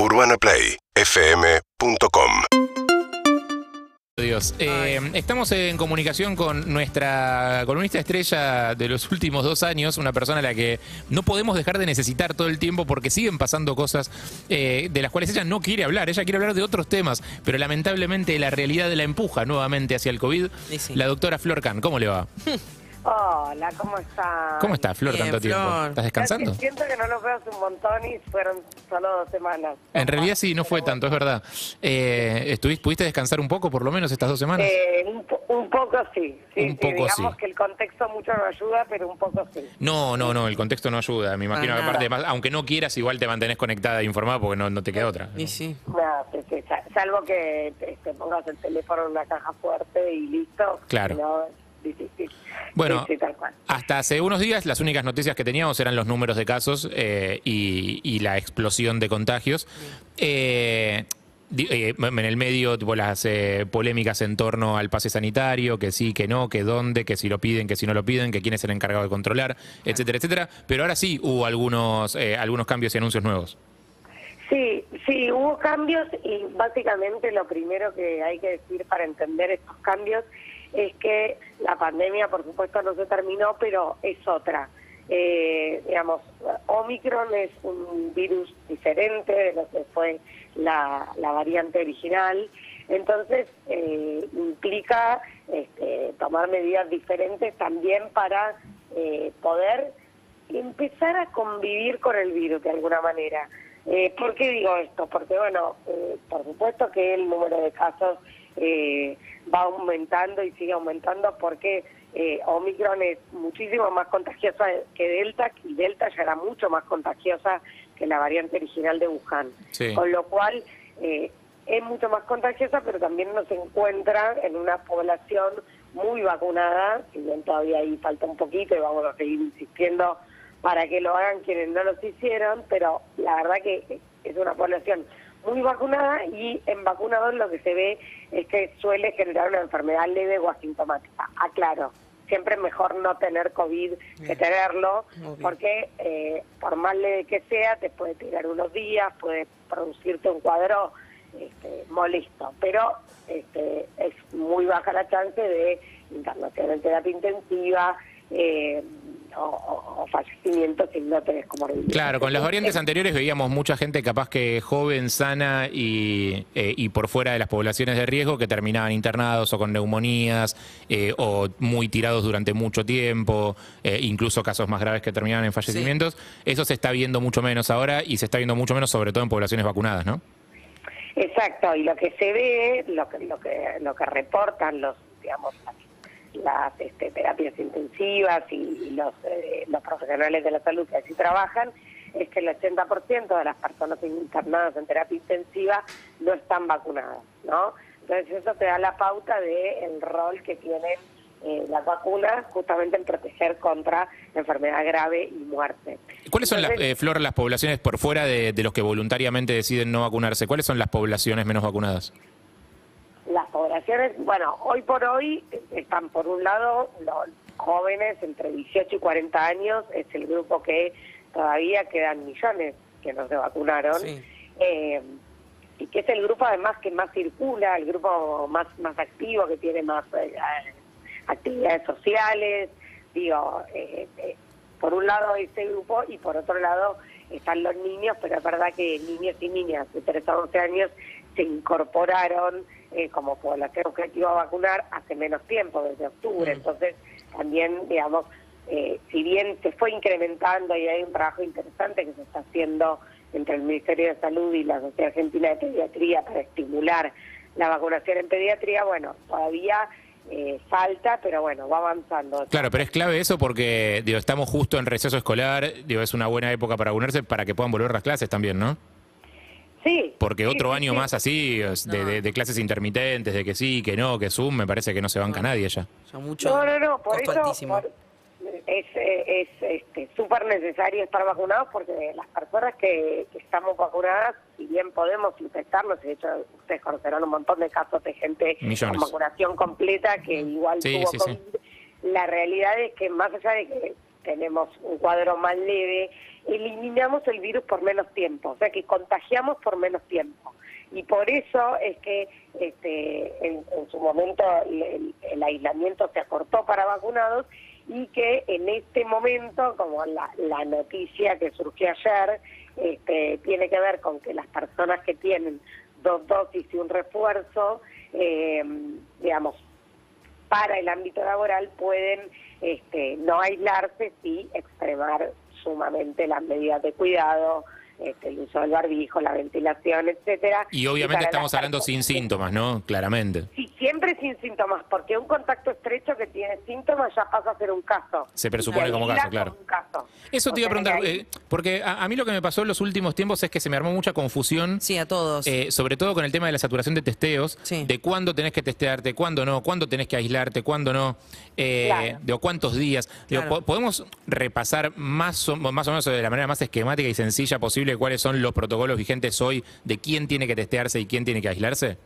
UrbanaPlayFM.com Dios. Eh, estamos en comunicación con nuestra columnista estrella de los últimos dos años, una persona a la que no podemos dejar de necesitar todo el tiempo porque siguen pasando cosas eh, de las cuales ella no quiere hablar. Ella quiere hablar de otros temas, pero lamentablemente la realidad la empuja nuevamente hacia el COVID. Sí. La doctora Flor Can, ¿cómo le va? Hola, ¿cómo estás? ¿Cómo está, Flor, Bien, tanto tiempo? Flor. ¿Estás descansando? Siento que no nos veo hace un montón y fueron solo dos semanas. En realidad sí, no fue tanto, es verdad. Eh, ¿estuviste, ¿Pudiste descansar un poco por lo menos estas dos semanas? Eh, un, po- un poco sí. sí, Un sí, poco digamos sí. que el contexto mucho no ayuda, pero un poco sí. No, no, no, el contexto no ayuda. Me imagino que aparte, más- aunque no quieras, igual te mantenés conectada e informada porque no, no te queda otra. Y sí. Salvo que te, te pongas el teléfono en una caja fuerte y listo. Claro. No, es difícil. Bueno, Sí, sí, tal cual. hasta hace unos días las únicas noticias que teníamos eran los números de casos eh, y, y la explosión de contagios. Eh, eh, en el medio, tipo, las eh, polémicas en torno al pase sanitario, que sí, que no, que dónde, que si lo piden, que si no lo piden, que quién es el encargado de controlar, etcétera, etcétera. Pero ahora sí hubo algunos, eh, algunos cambios y anuncios nuevos. Sí, sí, hubo cambios y básicamente lo primero que hay que decir para entender estos cambios es que la pandemia, por supuesto, no se terminó, pero es otra. Eh, digamos, Omicron es un virus diferente de lo que fue la, la variante original, entonces eh, implica este, tomar medidas diferentes también para eh, poder empezar a convivir con el virus de alguna manera. Eh, ¿Por qué digo esto? Porque, bueno, eh, por supuesto que el número de casos eh, va aumentando y sigue aumentando porque eh, Omicron es muchísimo más contagiosa que Delta y Delta ya era mucho más contagiosa que la variante original de Wuhan. Sí. Con lo cual eh, es mucho más contagiosa, pero también nos encuentra en una población muy vacunada, si bien todavía ahí falta un poquito y vamos a seguir insistiendo para que lo hagan quienes no los hicieron, pero la verdad que es una población muy vacunada y en vacunados lo que se ve es que suele generar una enfermedad leve o asintomática. Aclaro, siempre es mejor no tener COVID que tenerlo, porque eh, por más leve que sea, te puede tirar unos días, puede producirte un cuadro este, molesto, pero este, es muy baja la chance de internación en terapia intensiva eh, o, o- o fallecimiento si no tenés comorbilidad. Claro, con las variantes anteriores veíamos mucha gente capaz que joven, sana y, eh, y por fuera de las poblaciones de riesgo que terminaban internados o con neumonías eh, o muy tirados durante mucho tiempo, eh, incluso casos más graves que terminaban en fallecimientos. Eso se está viendo mucho menos ahora y se está viendo mucho menos sobre todo en poblaciones vacunadas, ¿no? Exacto, y lo que se ve, lo que lo que lo que reportan los digamos las, las, este, terapias intensivas y, y los eh, los profesionales de la salud que así trabajan es que el 80% de las personas internadas en terapia intensiva no están vacunadas, ¿no? Entonces eso te da la pauta de el rol que tienen eh, las vacunas justamente en proteger contra enfermedad grave y muerte. ¿Cuáles son, las, eh, Flor, las poblaciones por fuera de, de los que voluntariamente deciden no vacunarse? ¿Cuáles son las poblaciones menos vacunadas? Poblaciones, bueno, hoy por hoy están por un lado los jóvenes entre 18 y 40 años, es el grupo que todavía quedan millones que no se vacunaron, Sí. eh, y que es el grupo además que más circula, el grupo más, más activo, que tiene más eh, actividades sociales, digo, eh, eh, por un lado ese grupo y por otro lado están los niños, pero es verdad que niños y niñas de 3 a 11 años se incorporaron eh, como población objetiva a vacunar hace menos tiempo, desde octubre. Entonces, también, digamos, eh, si bien se fue incrementando y hay un trabajo interesante que se está haciendo entre el Ministerio de Salud y la Sociedad Argentina de Pediatría para estimular la vacunación en pediatría, bueno, todavía eh, falta, pero bueno, va avanzando. Claro, pero es clave eso porque digo, estamos justo en receso escolar, digo, es una buena época para vacunarse para que puedan volver las clases también, ¿no? Sí. Porque otro sí, año sí. más así, de, No. de- de clases intermitentes, de que sí, que no, que Zoom, me parece que no se banca nadie ya. Ya mucho. No, no, no, por costo eso altísimo. por- es eh, es este, súper necesario estar vacunados porque las personas que, que estamos vacunadas, si bien podemos infectarnos, y de hecho ustedes conocerán un montón de casos de gente Millones. con vacunación completa que igual Sí, tuvo sí, sí. COVID, la realidad es que más allá de que tenemos un cuadro más leve, eliminamos el virus por menos tiempo, o sea que contagiamos por menos tiempo. Y por eso es que este, en, su momento el, aislamiento se acortó para vacunados y que en este momento, como la, la noticia que surgió ayer, este, tiene que ver con que las personas que tienen dos dosis y un refuerzo, eh, digamos, para el ámbito laboral pueden este, no aislarse, sí extremar sumamente las medidas de cuidado, este, el uso del barbijo, la ventilación, etcétera. Y obviamente estamos hablando sin síntomas, ¿no? Claramente. Sí, siempre sin síntomas, porque un contacto estrecho que tiene síntomas ya pasa a ser un caso. Se presupone como caso, claro. Eso te iba a preguntar, eh, porque a, mí lo que me pasó en los últimos tiempos es que se me armó mucha confusión. Sí, a todos. Eh, sobre todo con el tema de la saturación de testeos, de cuándo tenés que testearte, cuándo no, cuándo tenés que aislarte, cuándo no, eh, de cuántos días. ¿Podemos repasar más más o menos de la manera más esquemática y sencilla posible cuáles son los protocolos vigentes hoy de quién tiene que testearse y quién tiene que aislarse?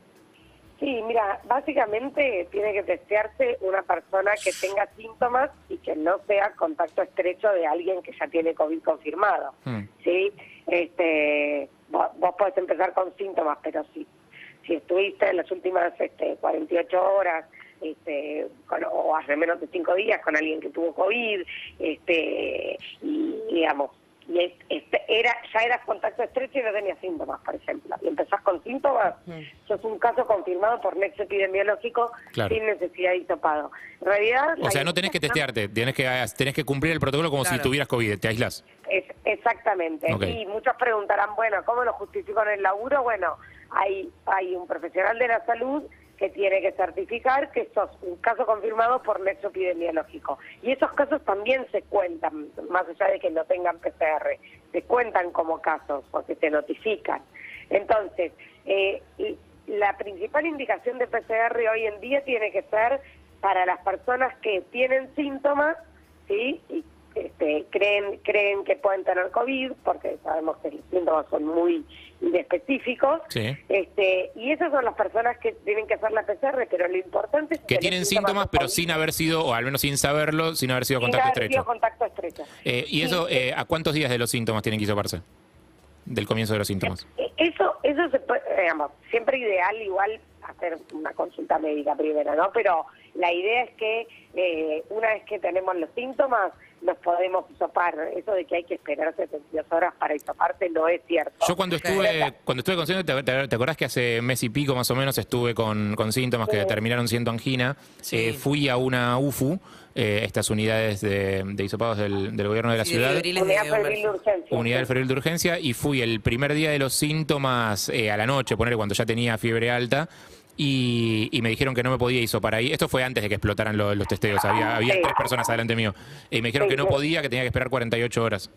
Sí, mira, básicamente tiene que testearse una persona que tenga síntomas y que no sea contacto estrecho de alguien que ya tiene COVID confirmado. Hmm. ¿sí? Este, vos, podés empezar con síntomas, pero si, si estuviste en las últimas este, 48 horas este, o hace menos de 5 días con alguien que tuvo COVID, este, y digamos, y este, era, ya eras contacto estrecho y no tenías síntomas, por ejemplo, y empezás con síntomas, eso es un caso confirmado por nexo epidemiológico sin necesidad de hisopado. En realidad... O sea, no tenés que testearte, tienes que, tenés que cumplir el protocolo como si tuvieras COVID, te aislas. Es, exactamente. Y muchos preguntarán, bueno, ¿cómo lo justifico en el laburo? Bueno, hay, hay un profesional de la salud que tiene que certificar que sos un caso confirmado por nexo epidemiológico. Y esos casos también se cuentan, más allá de que no tengan PCR, se cuentan como casos porque se notifican. Entonces, eh, la principal indicación de PCR hoy en día tiene que ser para las personas que tienen síntomas, ¿sí? Y este, creen creen que pueden tener COVID, porque sabemos que los síntomas son muy específicos. Este, y esas son las personas que tienen que hacer la PCR, pero lo importante es que, tienen síntomas, pero sin haber sido, o al menos sin saberlo, sin haber sido contacto estrecho. contacto estrecho. Eh, ¿Y eso, eh, a cuántos días de los síntomas tienen que hisoparse? Del comienzo de los síntomas. Eh, eso, eso se puede, digamos, siempre ideal igual hacer una consulta médica primero, ¿no? Pero la idea es que una vez que tenemos los síntomas, nos podemos hisopar. Eso de que hay que esperar 72 horas para hisoparte no es cierto. Yo cuando estuve cuando estuve con síntomas, te, acordás que hace mes y pico más o menos estuve con, con síntomas que terminaron siendo angina? Eh, fui a una UFU, eh, estas unidades de, de hisopados del, del, gobierno de la ciudad. Unidad febril de urgencia. Unidad febril de urgencia y fui el primer día de los síntomas eh, a la noche, poner cuando ya tenía fiebre alta. Y, me dijeron que no me podía hisopar ahí. Esto fue antes de que explotaran los, testeos. Había, había tres personas adelante mío. Y me dijeron que no podía, que tenía que esperar 48 horas.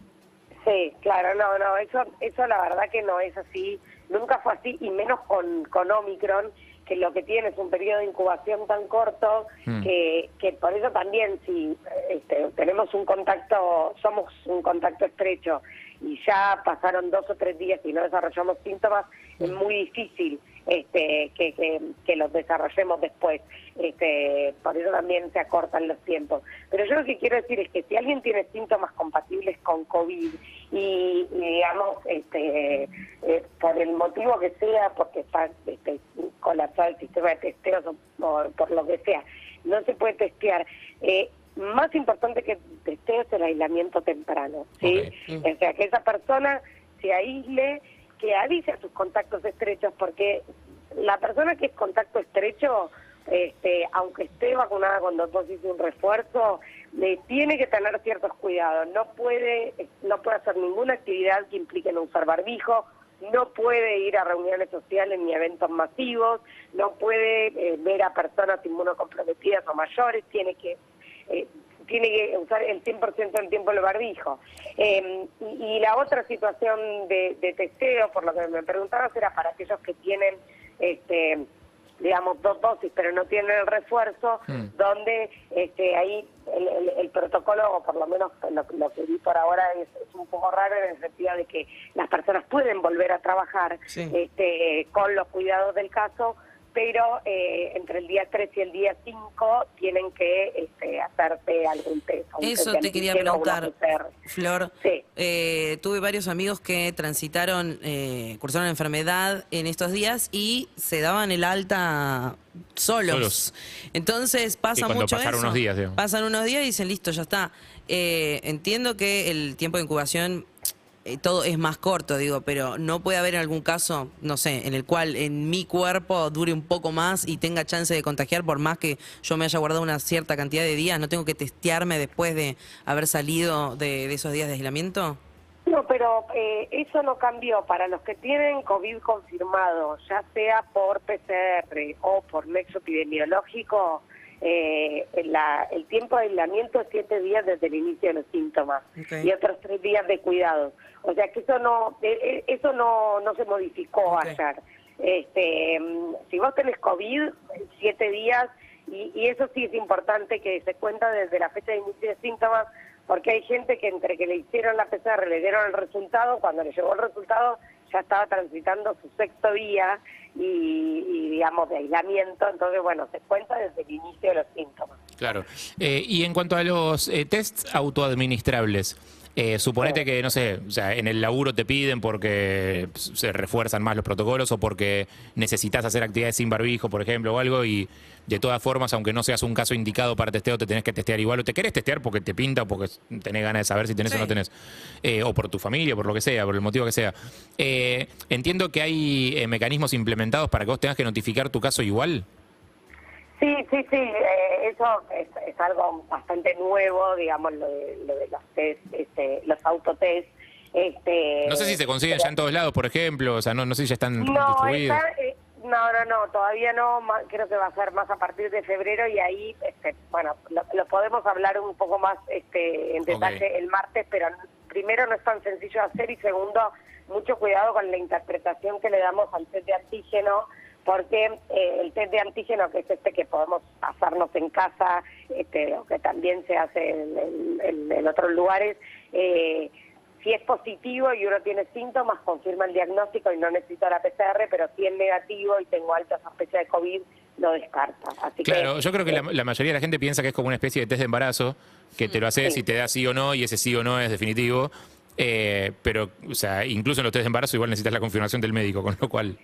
Sí, claro, no, no, eso, eso la verdad que no es así. Nunca fue así, y menos con, con Omicron, que lo que tiene es un periodo de incubación tan corto hmm. que, que por eso también si este, tenemos un contacto, somos un contacto estrecho y ya pasaron dos o tres días y no desarrollamos síntomas, es hmm. muy difícil este, que, que, los desarrollemos después. Este, por eso también se acortan los tiempos. Pero yo lo que quiero decir es que si alguien tiene síntomas compatibles con COVID y, digamos, este, eh, por el motivo que sea, porque está este, colapsado el sistema de testeos o por, lo que sea, no se puede testear. Eh, más importante que testeo es el aislamiento temprano, ¿sí? O sea, que esa persona se aísle que avise a sus contactos estrechos, porque la persona que es contacto estrecho, este, aunque esté vacunada con dos dosis de un refuerzo, le tiene que tener ciertos cuidados. No puede, no puede hacer ninguna actividad que implique no usar barbijo, no puede ir a reuniones sociales ni eventos masivos, no puede eh, ver a personas inmunocomprometidas o mayores, tiene que eh, tiene que usar el 100% del tiempo el barbijo. Em, y, la otra situación de, testeo, por lo que me preguntabas, era para aquellos que tienen, este, digamos, dos dosis, pero no tienen el refuerzo, hmm. donde este, ahí el, protocolo, o por lo menos lo, que vi por ahora, es, un poco raro en el sentido de que las personas pueden volver a trabajar este, con los cuidados del caso, pero eh, entre el día 3 y el día 5 tienen que este, hacerse algún test. Eso te quería preguntar. Flor. Sí. Eh, tuve varios amigos que transitaron, eh, cursaron enfermedad en estos días y se daban el alta solos. Solos. Entonces pasa Y cuando mucho pasaron eso. unos días, digamos. Pasan unos días y dicen, listo, ya está. Eh, entiendo que el tiempo de incubación eh, todo es más corto, digo, pero no puede haber algún caso, no sé, en el cual en mi cuerpo dure un poco más y tenga chance de contagiar por más que yo me haya guardado una cierta cantidad de días, no tengo que testearme después de haber salido de, esos días de aislamiento. No, pero eh, eso no cambió. Para los que tienen COVID confirmado, ya sea por PCR o por nexo epidemiológico, eh, la- el tiempo de aislamiento es siete días desde el inicio de los síntomas y otros tres días de cuidado. O sea que eso no eh, eh, eso no, no se modificó Ok. ayer. Este, mm, si vos tenés COVID, siete días, y, y eso sí es importante que se cuenta desde la fecha de inicio de síntomas, porque hay gente que entre que le hicieron la PCR, le dieron el resultado, cuando le llegó el resultado ya estaba transitando su sexto día y, y, digamos de aislamiento, entonces bueno, se cuenta desde el inicio de los síntomas. Claro. Eh, y en cuanto a los eh, tests autoadministrables, eh, suponete que, no sé, o sea, en el laburo te piden porque se refuerzan más los protocolos o porque necesitas hacer actividades sin barbijo, por ejemplo, o algo, y de todas formas, aunque no seas un caso indicado para testeo, te tenés que testear igual, o te querés testear porque te pinta o porque tenés ganas de saber si tenés o no tenés, Eh, o por tu familia, por lo que sea, por el motivo que sea. Eh, entiendo que hay eh, mecanismos implementados para que vos tengas que notificar tu caso igual. Sí, sí, sí, eh, eso es, es algo bastante nuevo, digamos, lo de, lo de los test, este, los autotest. Este, No sé si se consiguen ya en todos lados, por ejemplo, o sea, no, no sé si ya están No, distribuidos. está, eh, no, no, no, todavía no, creo que va a ser más a partir de febrero y ahí, este, bueno, lo, lo podemos hablar un poco más este, en detalle el martes, pero primero no es tan sencillo de hacer y segundo, mucho cuidado con la interpretación que le damos al test de antígeno, porque eh, el test de antígeno, que es este que podemos hacernos en casa, este, o que también se hace en, en- otros lugares, eh, si es positivo y uno tiene síntomas, confirma el diagnóstico y no necesita la PCR, pero si es negativo y tengo alta sospecha de COVID, lo descarta. Así Claro, que, yo creo que la, eh, la mayoría de la gente piensa que es como una especie de test de embarazo, que te lo haces Sí. y te da sí o no, y ese sí o no es definitivo. Eh, pero, o sea, incluso en los test de embarazo igual necesitas la confirmación del médico, con lo cual...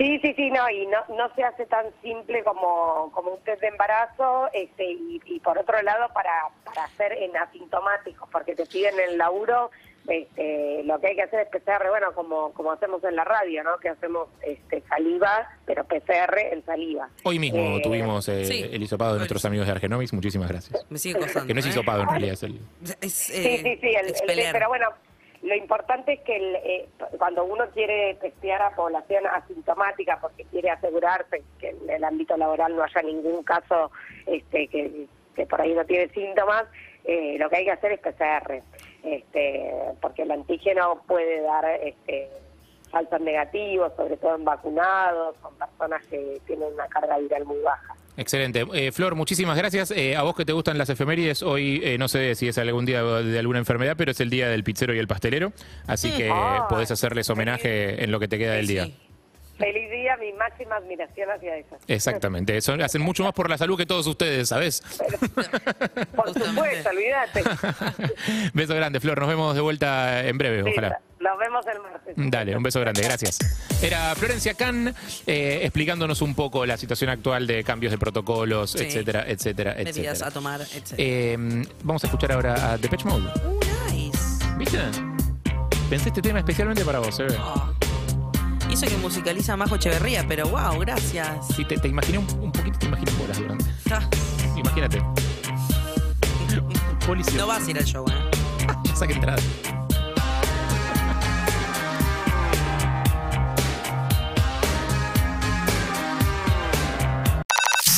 Sí, sí, sí, no, y no, no se hace tan simple como, como un test de embarazo, este, y, y por otro lado para, para hacer en asintomáticos, porque te piden en el laburo, este, lo que hay que hacer es PCR, bueno, como, como hacemos en la radio, ¿no? Que hacemos este, saliva, pero PCR en saliva. Hoy mismo Eh, tuvimos eh, sí. el hisopado de nuestros amigos de Argenomics, muchísimas gracias. Me sigue costando. Que no es ¿eh? hisopado en realidad, es el... Es, Sí, eh, sí, sí, el- el- pero bueno, lo importante es que el, eh, cuando uno quiere testear a población asintomática porque quiere asegurarse que en el ámbito laboral no haya ningún caso este, que, por ahí no tiene síntomas, eh, lo que hay que hacer es PCR, este, porque el antígeno puede dar este, falsos negativos, sobre todo en vacunados, con personas que tienen una carga viral muy baja. Excelente. Eh, Flor, muchísimas gracias. Eh, a vos que te gustan las efemérides, hoy eh, no sé si es algún día de alguna enfermedad, pero es el día del pizzero y el pastelero, así que Ah, podés hacerles homenaje en lo que te queda del día. sí. Feliz día, mi máxima admiración hacia eso. Exactamente, eso hacen mucho más por la salud que todos ustedes, ¿sabes? Por supuesto, olvídate. beso grande, Flor, nos vemos de vuelta en breve, Sí, ojalá. Nos vemos el martes. Dale, un beso grande, gracias. Era Florencia Can eh, explicándonos un poco la situación actual de cambios de protocolos, Sí. etcétera, etcétera, Medidas etcétera. a tomar, etc. Eh, vamos a escuchar ahora a Depeche Mode. Uh, nice. ¿Viste? Pensé este tema especialmente para vos, ¿eh? Oh. Hizo que musicaliza Majo Echeverría, pero wow, gracias. Sí, te, te imaginé un, un poquito, te imaginé bolas durante. Ah, Imagínate. Policía. no vas a ir al show, ¿eh? Ya saqué entrada.